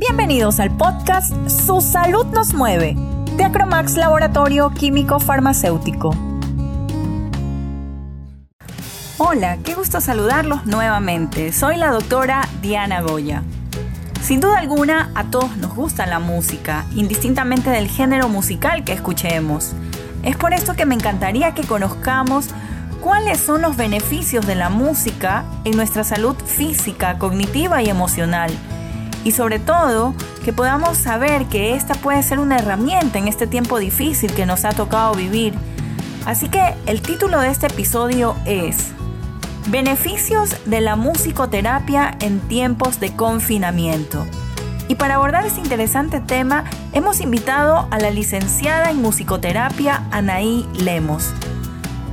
Bienvenidos al podcast Su salud nos mueve, de Acromax Laboratorio Químico Farmacéutico. Hola, qué gusto saludarlos nuevamente. Soy la doctora Diana Goya. Sin duda alguna, a todos nos gusta la música, indistintamente del género musical que escuchemos. Es por esto que me encantaría que conozcamos cuáles son los beneficios de la música en nuestra salud física, cognitiva y emocional. Y sobre todo, que podamos saber que esta puede ser una herramienta en este tiempo difícil que nos ha tocado vivir. Así que el título de este episodio es Beneficios de la musicoterapia en tiempos de confinamiento. Y para abordar este interesante tema, hemos invitado a la licenciada en musicoterapia Anaí Lemos.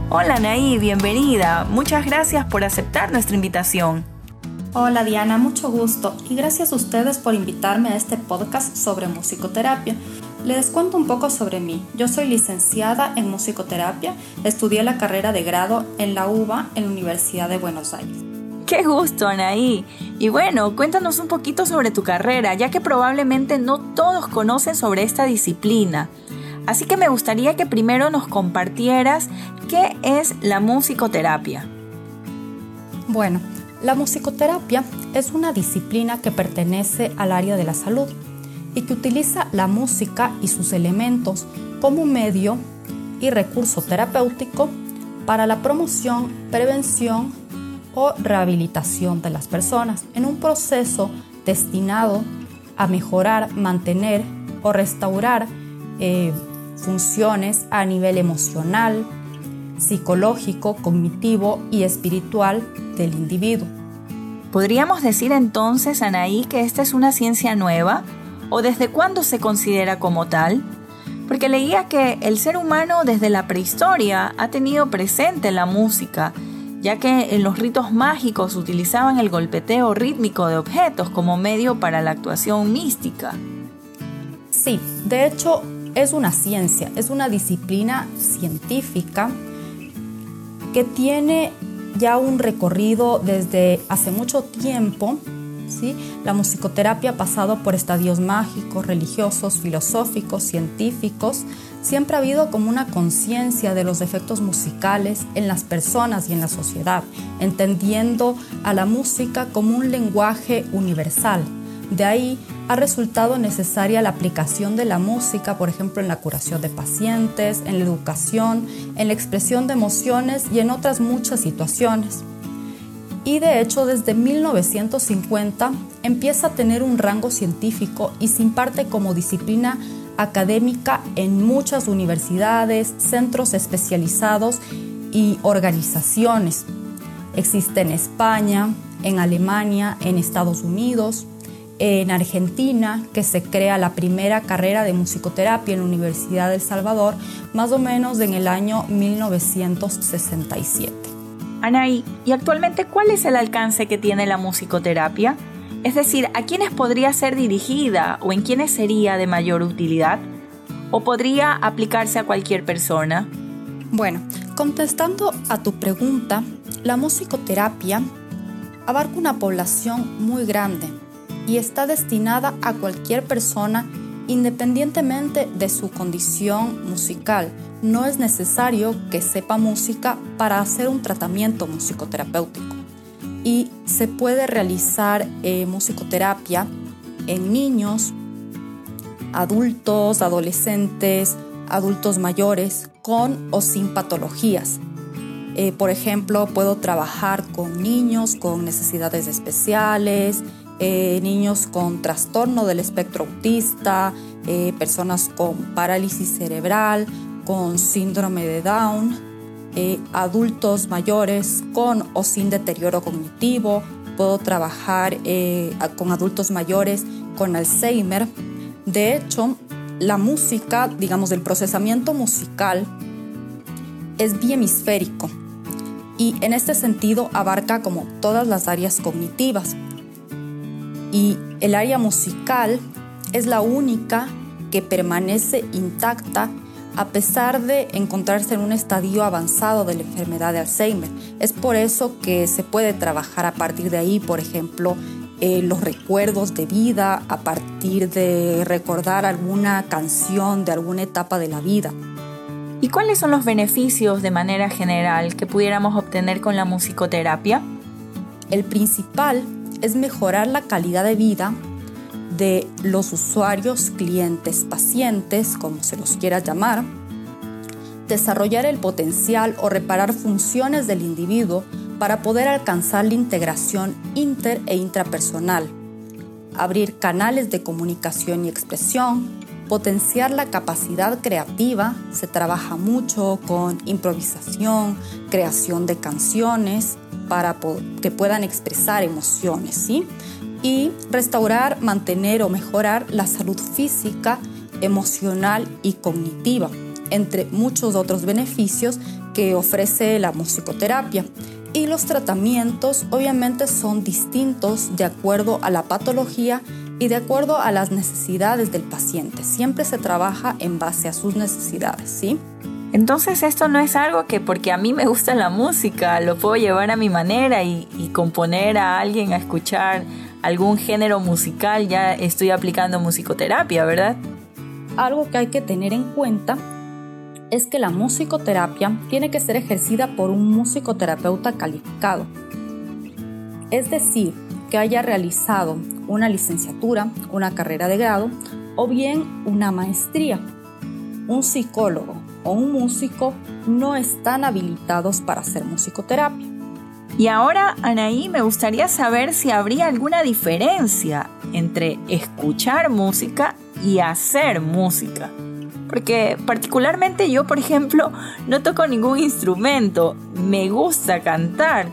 Hola Anaí, bienvenida. Muchas gracias por aceptar nuestra invitación. Hola Diana, mucho gusto y gracias a ustedes por invitarme a este podcast sobre musicoterapia. Les cuento un poco sobre mí. Yo soy licenciada en musicoterapia, estudié la carrera de grado en la UBA en la Universidad de Buenos Aires. Qué gusto, Anaí. Y bueno, cuéntanos un poquito sobre tu carrera, ya que probablemente no todos conocen sobre esta disciplina. Así que me gustaría que primero nos compartieras qué es la musicoterapia. Bueno, la musicoterapia es una disciplina que pertenece al área de la salud y que utiliza la música y sus elementos como medio y recurso terapéutico para la promoción, prevención o rehabilitación de las personas en un proceso destinado a mejorar, mantener o restaurar eh, funciones a nivel emocional, psicológico, cognitivo y espiritual del individuo. ¿Podríamos decir entonces, Anaí, que esta es una ciencia nueva ¿O desde cuándo se considera como tal? Porque leía que el ser humano desde la prehistoria ha tenido presente la música, ya que en los ritos mágicos utilizaban el golpeteo rítmico de objetos como medio para la actuación mística. Sí, de hecho es una ciencia, es una disciplina científica que tiene ya un recorrido desde hace mucho tiempo la musicoterapia ha pasado por estadios mágicos, religiosos, filosóficos, científicos. Siempre ha habido como una conciencia de los efectos musicales en las personas y en la sociedad, entendiendo a la música como un lenguaje universal. De ahí ha resultado necesaria la aplicación de la música, por ejemplo, en la curación de pacientes, en la educación, en la expresión de emociones y en otras muchas situaciones y de hecho desde 1950 empieza a tener un rango científico y se imparte como disciplina académica en muchas universidades, centros especializados y organizaciones. Existe en España, en Alemania, en Estados Unidos, en Argentina, que se crea la primera carrera de musicoterapia en la Universidad de El Salvador, más o menos en el año 1967. Anaí, ¿y actualmente cuál es el alcance que tiene la musicoterapia? Es decir, ¿a quiénes podría ser dirigida o en quiénes sería de mayor utilidad? ¿O podría aplicarse a cualquier persona? Bueno, contestando a tu pregunta, la musicoterapia abarca una población muy grande y está destinada a cualquier persona independientemente de su condición musical no es necesario que sepa música para hacer un tratamiento musicoterapéutico. Y se puede realizar eh, musicoterapia en niños, adultos, adolescentes, adultos mayores, con o sin patologías. Eh, por ejemplo, puedo trabajar con niños con necesidades especiales, eh, niños con trastorno del espectro autista, personas con parálisis cerebral, con síndrome de Down, eh, adultos mayores con o sin deterioro cognitivo, puedo trabajar eh, con adultos mayores con Alzheimer. De hecho, la música, digamos, el procesamiento musical es biemisférico y en este sentido abarca como todas las áreas cognitivas. Y el área musical es la única que permanece intacta a pesar de encontrarse en un estadio avanzado de la enfermedad de Alzheimer. Es por eso que se puede trabajar a partir de ahí, por ejemplo, eh, los recuerdos de vida a partir de recordar alguna canción de alguna etapa de la vida. ¿Y cuáles son los beneficios de manera general que pudiéramos obtener con la musicoterapia? El principal es mejorar la calidad de vida de los usuarios, clientes, pacientes, como se los quiera llamar, desarrollar el potencial o reparar funciones del individuo para poder alcanzar la integración inter e intrapersonal, abrir canales de comunicación y expresión, potenciar la capacidad creativa, se trabaja mucho con improvisación, creación de canciones para que puedan expresar emociones, ¿sí? Y restaurar, mantener o mejorar la salud física, emocional y cognitiva, entre muchos otros beneficios que ofrece la musicoterapia. Y los tratamientos obviamente son distintos de acuerdo a la patología y de acuerdo a las necesidades del paciente. Siempre se trabaja en base a sus necesidades, ¿sí? Entonces esto no es algo que porque a mí me gusta la música, lo puedo llevar a mi manera y, componer a alguien a escuchar algún género musical, ya estoy aplicando musicoterapia, ¿verdad? Algo que hay que tener en cuenta es que la musicoterapia tiene que ser ejercida por un musicoterapeuta calificado. Es decir, que haya realizado una licenciatura, una carrera de grado o bien una maestría. Un psicólogo o un músico no están habilitados para hacer musicoterapia. Y ahora, Anaí, me gustaría saber si habría alguna diferencia entre escuchar música y hacer música. Porque particularmente yo, por ejemplo, no toco ningún instrumento, me gusta cantar,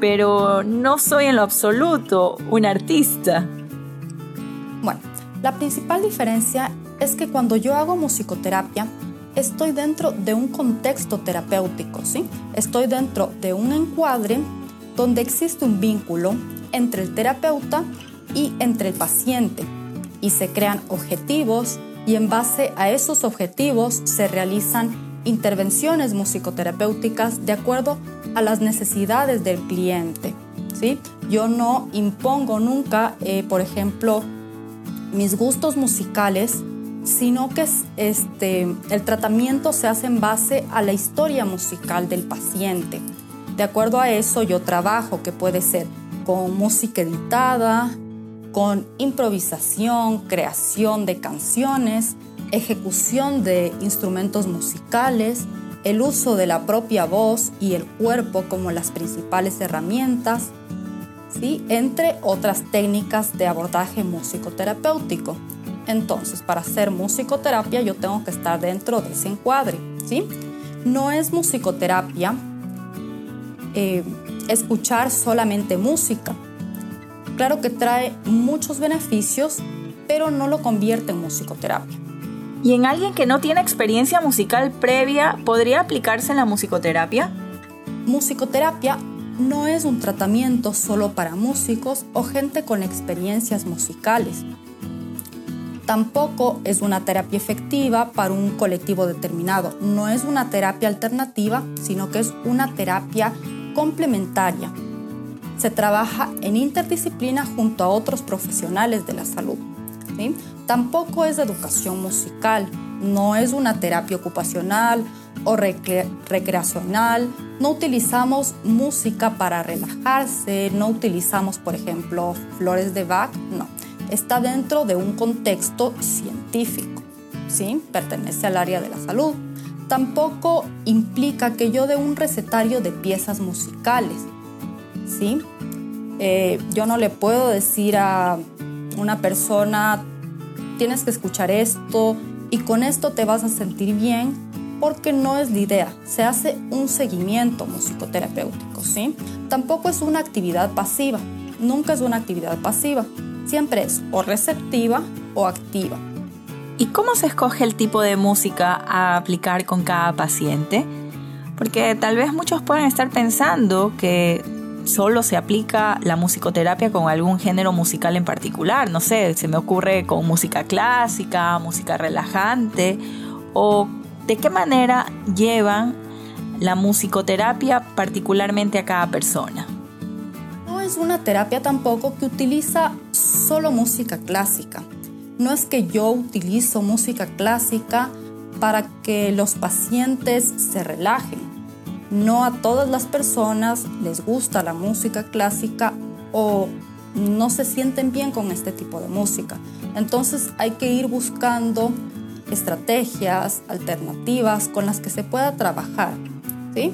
pero no soy en lo absoluto un artista. Bueno, la principal diferencia es que cuando yo hago musicoterapia, estoy dentro de un contexto terapéutico, ¿sí? Estoy dentro de un encuadre donde existe un vínculo entre el terapeuta y entre el paciente y se crean objetivos y en base a esos objetivos se realizan intervenciones musicoterapéuticas de acuerdo a las necesidades del cliente. ¿sí? Yo no impongo nunca, eh, por ejemplo, mis gustos musicales, sino que este, el tratamiento se hace en base a la historia musical del paciente. De acuerdo a eso yo trabajo, que puede ser con música editada, con improvisación, creación de canciones, ejecución de instrumentos musicales, el uso de la propia voz y el cuerpo como las principales herramientas, ¿sí? entre otras técnicas de abordaje musicoterapéutico. Entonces, para hacer musicoterapia yo tengo que estar dentro de ese encuadre. ¿sí? No es musicoterapia eh, escuchar solamente música, Claro que trae muchos beneficios, pero no lo convierte en musicoterapia. ¿Y en alguien que no tiene experiencia musical previa, podría aplicarse la musicoterapia? Musicoterapia no es un tratamiento solo para músicos o gente con experiencias musicales. Tampoco es una terapia efectiva para un colectivo determinado. No es una terapia alternativa, sino que es una terapia complementaria se trabaja en interdisciplina junto a otros profesionales de la salud. Tampoco es educación musical, no es una terapia ocupacional o recreacional, no utilizamos música para relajarse, no utilizamos, por ejemplo, flores de Bach, no. Está dentro de un contexto científico, ¿sí? Pertenece al área de la salud. Tampoco implica que yo dé un recetario de piezas musicales, ¿sí? Eh, yo no le puedo decir a una persona, tienes que escuchar esto y con esto te vas a sentir bien, porque no es la idea. Se hace un seguimiento musicoterapéutico, ¿sí? Tampoco es una actividad pasiva, nunca es una actividad pasiva, siempre es o receptiva o activa. ¿Y cómo se escoge el tipo de música a aplicar con cada paciente? Porque tal vez muchos pueden estar pensando que solo se aplica la musicoterapia con algún género musical en particular. No sé, se me ocurre con música clásica, música relajante, o de qué manera llevan la musicoterapia particularmente a cada persona. Es una terapia tampoco que utiliza solo música clásica. No es que yo utilizo música clásica para que los pacientes se relajen. No a todas las personas les gusta la música clásica o no se sienten bien con este tipo de música. Entonces hay que ir buscando estrategias alternativas con las que se pueda trabajar. ¿sí?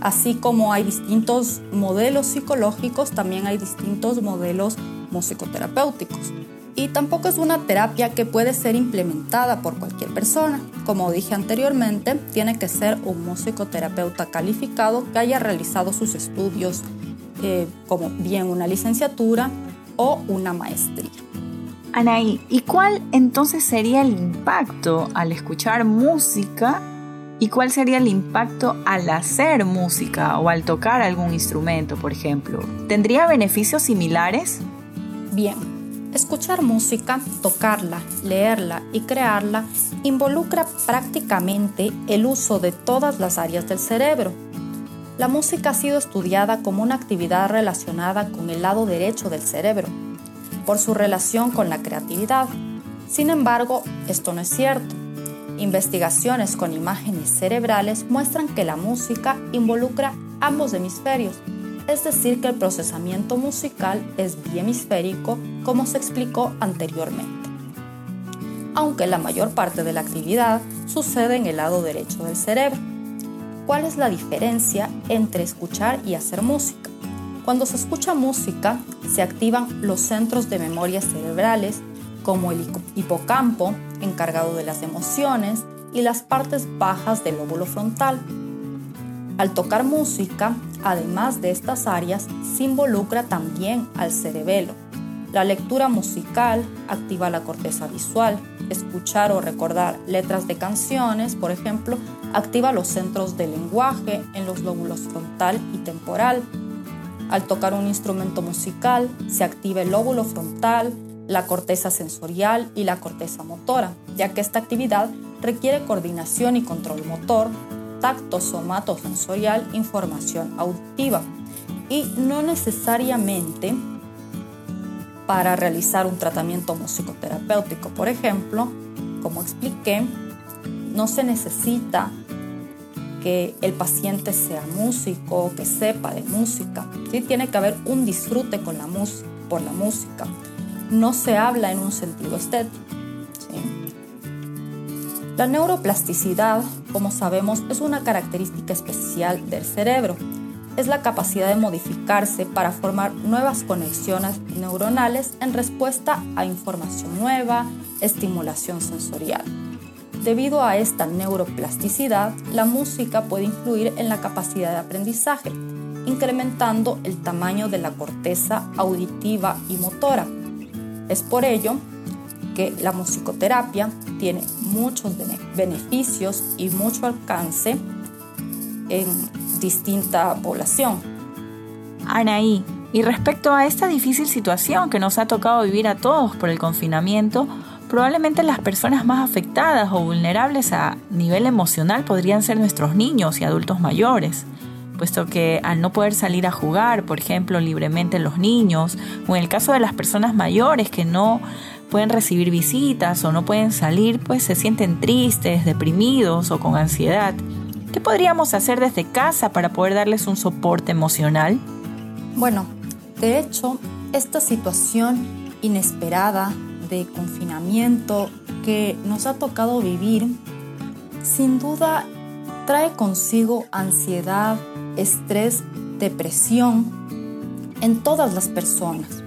Así como hay distintos modelos psicológicos, también hay distintos modelos musicoterapéuticos. Y tampoco es una terapia que puede ser implementada por cualquier persona. Como dije anteriormente, tiene que ser un musicoterapeuta calificado que haya realizado sus estudios eh, como bien una licenciatura o una maestría. Anaí, ¿y cuál entonces sería el impacto al escuchar música ¿Y cuál sería el impacto al hacer música o al tocar algún instrumento, por ejemplo? ¿Tendría beneficios similares? Bien, escuchar música, tocarla, leerla y crearla involucra prácticamente el uso de todas las áreas del cerebro. La música ha sido estudiada como una actividad relacionada con el lado derecho del cerebro, por su relación con la creatividad. Sin embargo, esto no es cierto Investigaciones con imágenes cerebrales muestran que la música involucra ambos hemisferios, es decir, que el procesamiento musical es bihemisférico, como se explicó anteriormente. Aunque la mayor parte de la actividad sucede en el lado derecho del cerebro. ¿Cuál es la diferencia entre escuchar y hacer música? Cuando se escucha música, se activan los centros de memoria cerebrales como el hipocampo, encargado de las emociones, y las partes bajas del lóbulo frontal. Al tocar música, además de estas áreas, se involucra también al cerebelo. La lectura musical activa la corteza visual. Escuchar o recordar letras de canciones, por ejemplo, activa los centros del lenguaje en los lóbulos frontal y temporal. Al tocar un instrumento musical, se activa el lóbulo frontal, la corteza sensorial y la corteza motora, ya que esta actividad requiere coordinación y control motor, tacto somatosensorial, información auditiva y no necesariamente para realizar un tratamiento musicoterapéutico. Por ejemplo, como expliqué, no se necesita que el paciente sea músico, que sepa de música. ¿sí? Tiene que haber un disfrute con la por la música no se habla en un sentido estético. La neuroplasticidad, como sabemos, es una característica especial del cerebro. Es la capacidad de modificarse para formar nuevas conexiones neuronales en respuesta a información nueva, estimulación sensorial. Debido a esta neuroplasticidad, la música puede influir en la capacidad de aprendizaje, incrementando el tamaño de la corteza auditiva y motora, es por ello que la musicoterapia tiene muchos beneficios y mucho alcance en distinta población. Anaí, y respecto a esta difícil situación que nos ha tocado vivir a todos por el confinamiento, probablemente las personas más afectadas o vulnerables a nivel emocional podrían ser nuestros niños y adultos mayores puesto que al no poder salir a jugar, por ejemplo, libremente los niños, o en el caso de las personas mayores que no pueden recibir visitas o no pueden salir, pues se sienten tristes, deprimidos o con ansiedad. ¿Qué podríamos hacer desde casa para poder darles un soporte emocional? Bueno, de hecho, esta situación inesperada de confinamiento que nos ha tocado vivir, sin duda trae consigo ansiedad, estrés, depresión en todas las personas.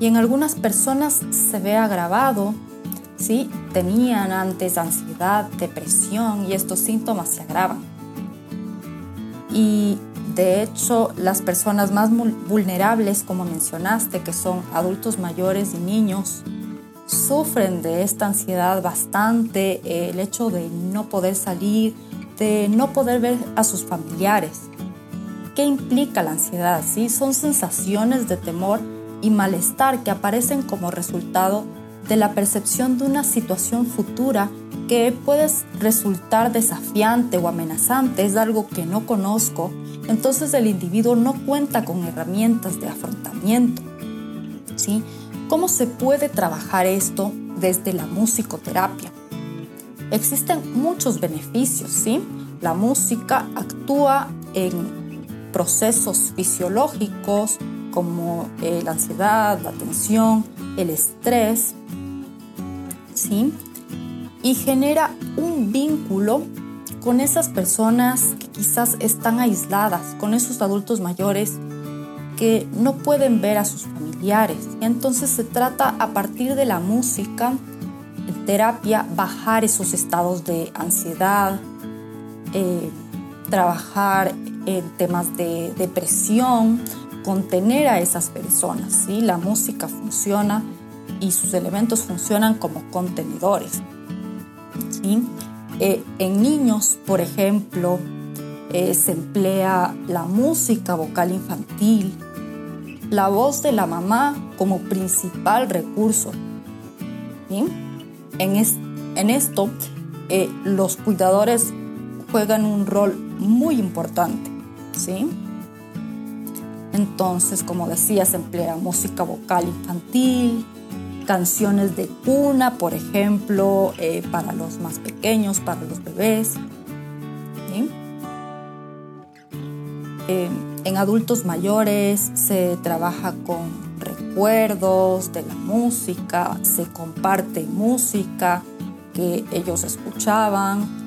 Y en algunas personas se ve agravado, ¿sí? Tenían antes ansiedad, depresión y estos síntomas se agravan. Y de hecho, las personas más vulnerables, como mencionaste, que son adultos mayores y niños, sufren de esta ansiedad bastante, el hecho de no poder salir, de no poder ver a sus familiares. ¿Qué implica la ansiedad? ¿Sí? Son sensaciones de temor y malestar que aparecen como resultado de la percepción de una situación futura que puede resultar desafiante o amenazante, es algo que no conozco, entonces el individuo no cuenta con herramientas de afrontamiento. ¿sí? ¿Cómo se puede trabajar esto desde la musicoterapia? Existen muchos beneficios, ¿sí? La música actúa en procesos fisiológicos como eh, la ansiedad, la tensión, el estrés, ¿sí? Y genera un vínculo con esas personas que quizás están aisladas, con esos adultos mayores que no pueden ver a sus familiares. Entonces se trata a partir de la música, en terapia, bajar esos estados de ansiedad, eh, trabajar en temas de depresión, contener a esas personas. ¿sí? La música funciona y sus elementos funcionan como contenedores. ¿sí? Eh, en niños, por ejemplo, eh, se emplea la música vocal infantil, la voz de la mamá como principal recurso. En, en, esto, eh, los cuidadores juegan un rol muy importante. Entonces, como decía, se emplea música vocal infantil, canciones de cuna, por ejemplo, eh, para los más pequeños, para los bebés. en adultos mayores se trabaja con recuerdos de la música, se comparte música que ellos escuchaban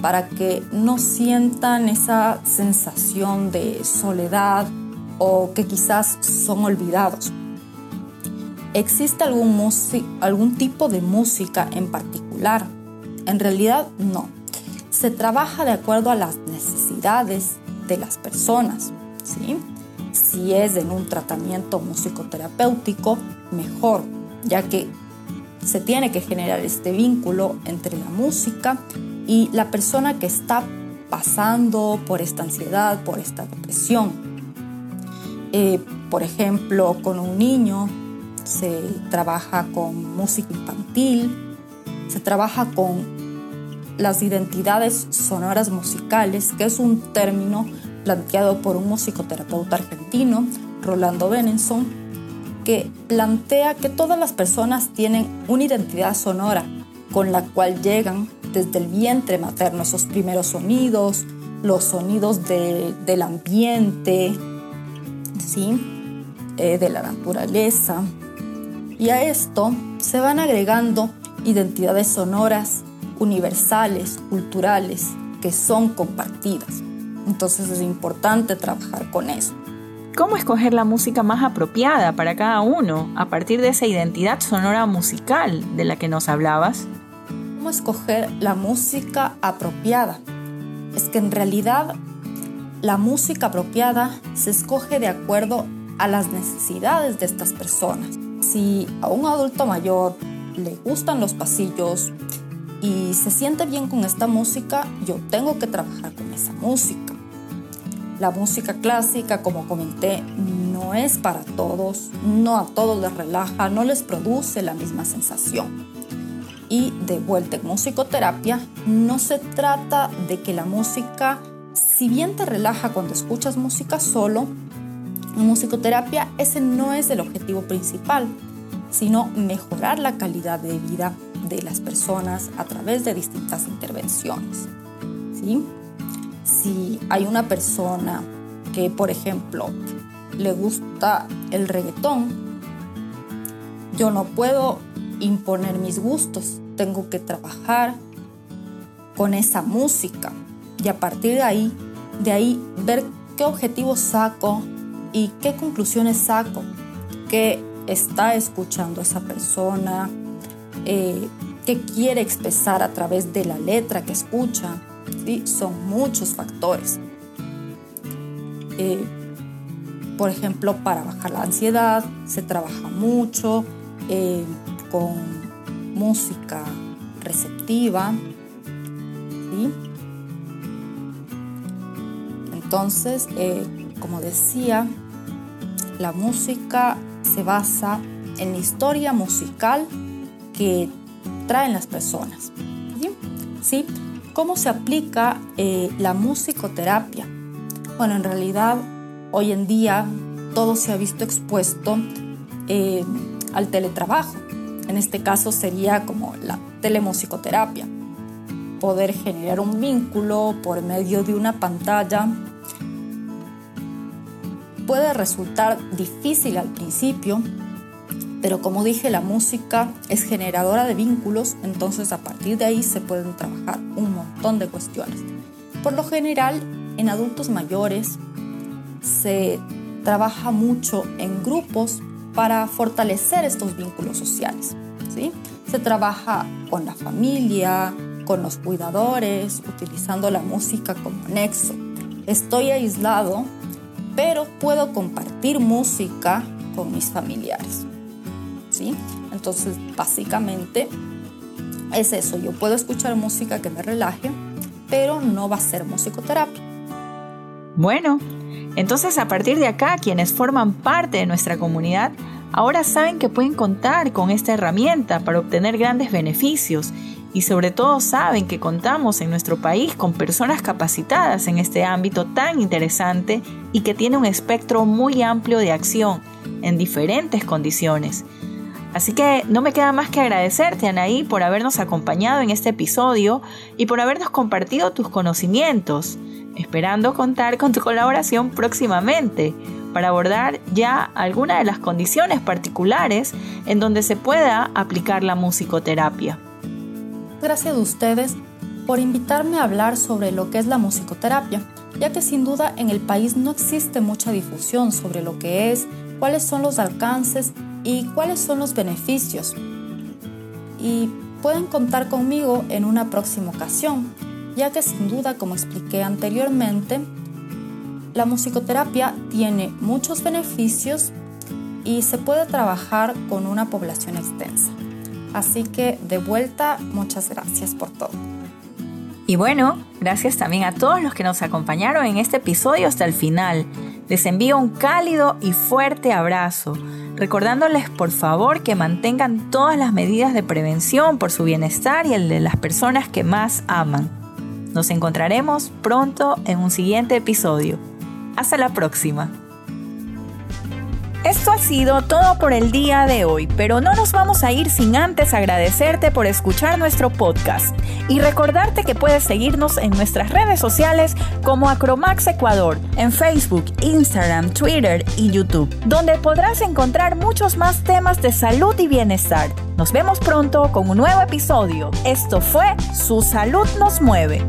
para que no sientan esa sensación de soledad o que quizás son olvidados. ¿Existe algún, tipo de música en particular? En realidad no. Se trabaja de acuerdo a las necesidades de las personas. ¿sí? Si es en un tratamiento musicoterapéutico, mejor, ya que se tiene que generar este vínculo entre la música y la persona que está pasando por esta ansiedad, por esta depresión. Eh, por ejemplo, con un niño se trabaja con música infantil, se trabaja con las identidades sonoras musicales, que es un término planteado por un musicoterapeuta argentino, Rolando Benenson, que plantea que todas las personas tienen una identidad sonora con la cual llegan desde el vientre materno, esos primeros sonidos, los sonidos del ambiente, ¿sí? Eh, de la naturaleza, y a esto se van agregando identidades sonoras universales, culturales, que son compartidas. Entonces es importante trabajar con eso. ¿Cómo escoger la música más apropiada para cada uno a partir de esa identidad sonora musical de la que nos hablabas? ¿Cómo escoger la música apropiada? Es que en realidad la música apropiada se escoge de acuerdo a las necesidades de estas personas si a un adulto mayor le gustan los pasillos y se siente bien con esta música, yo tengo que trabajar con esa música. La música clásica, como comenté, no es para todos, no a todos les relaja, no les produce la misma sensación. Y de vuelta en musicoterapia, no se trata de que la música, si bien te relaja cuando escuchas música solo, en musicoterapia ese no es el objetivo principal, sino mejorar la calidad de vida de las personas a través de distintas intervenciones. ¿sí? Si hay una persona que, por ejemplo, le gusta el reggaetón, yo no puedo imponer mis gustos, tengo que trabajar con esa música y a partir de ahí, de ahí ver qué objetivos saco, y qué conclusiones saco, qué está escuchando esa persona, eh, qué quiere expresar a través de la letra que escucha. ¿sí? Son muchos factores. Eh, por ejemplo, para bajar la ansiedad se trabaja mucho eh, con música receptiva. Entonces, como decía, la música se basa en la historia musical que traen las personas. ¿Sí? ¿Cómo se aplica eh, la musicoterapia? Bueno, en realidad hoy en día todo se ha visto expuesto eh, al teletrabajo. En este caso sería como la telemusicoterapia. Poder generar un vínculo por medio de una pantalla puede resultar difícil al principio, pero como dije, la música es generadora de vínculos, entonces a partir de ahí se pueden trabajar un montón de cuestiones. Por lo general, en adultos mayores se trabaja mucho en grupos para fortalecer estos vínculos sociales. ¿sí? Se trabaja con la familia, con los cuidadores, utilizando la música como nexo. Estoy aislado, pero puedo compartir música con mis familiares. ¿sí? Entonces, básicamente es eso. Yo puedo escuchar música que me relaje, pero no va a ser musicoterapia. Bueno, entonces a partir de acá, quienes forman parte de nuestra comunidad ahora saben que pueden contar con esta herramienta para obtener grandes beneficios y sobre todo saben que contamos en nuestro país con personas capacitadas en este ámbito tan interesante y que tiene un espectro muy amplio de acción en diferentes condiciones. Así que no me queda más que agradecerte, Anaí, por habernos acompañado en este episodio y por habernos compartido tus conocimientos, esperando contar con tu colaboración próximamente para abordar ya alguna de las condiciones particulares en donde se pueda aplicar la musicoterapia. Gracias a ustedes por invitarme a hablar sobre lo que es la musicoterapia, ya que sin duda en el país no existe mucha difusión sobre lo que es, cuáles son los alcances y cuáles son los beneficios. Y pueden contar conmigo en una próxima ocasión, ya que sin duda, como expliqué anteriormente, la musicoterapia tiene muchos beneficios y se puede trabajar con una población extensa. Así que de vuelta, muchas gracias por todo. Y bueno, gracias también a todos los que nos acompañaron en este episodio hasta el final. Les envío un cálido y fuerte abrazo, recordándoles por favor que mantengan todas las medidas de prevención por su bienestar y el de las personas que más aman. Nos encontraremos pronto en un siguiente episodio. Hasta la próxima. Esto ha sido todo por el día de hoy, pero no nos vamos a ir sin antes agradecerte por escuchar nuestro podcast y recordarte que puedes seguirnos en nuestras redes sociales como Acromax Ecuador, en Facebook, Instagram, Twitter y YouTube, donde podrás encontrar muchos más temas de salud y bienestar. Nos vemos pronto con un nuevo episodio. Esto fue Su salud nos mueve.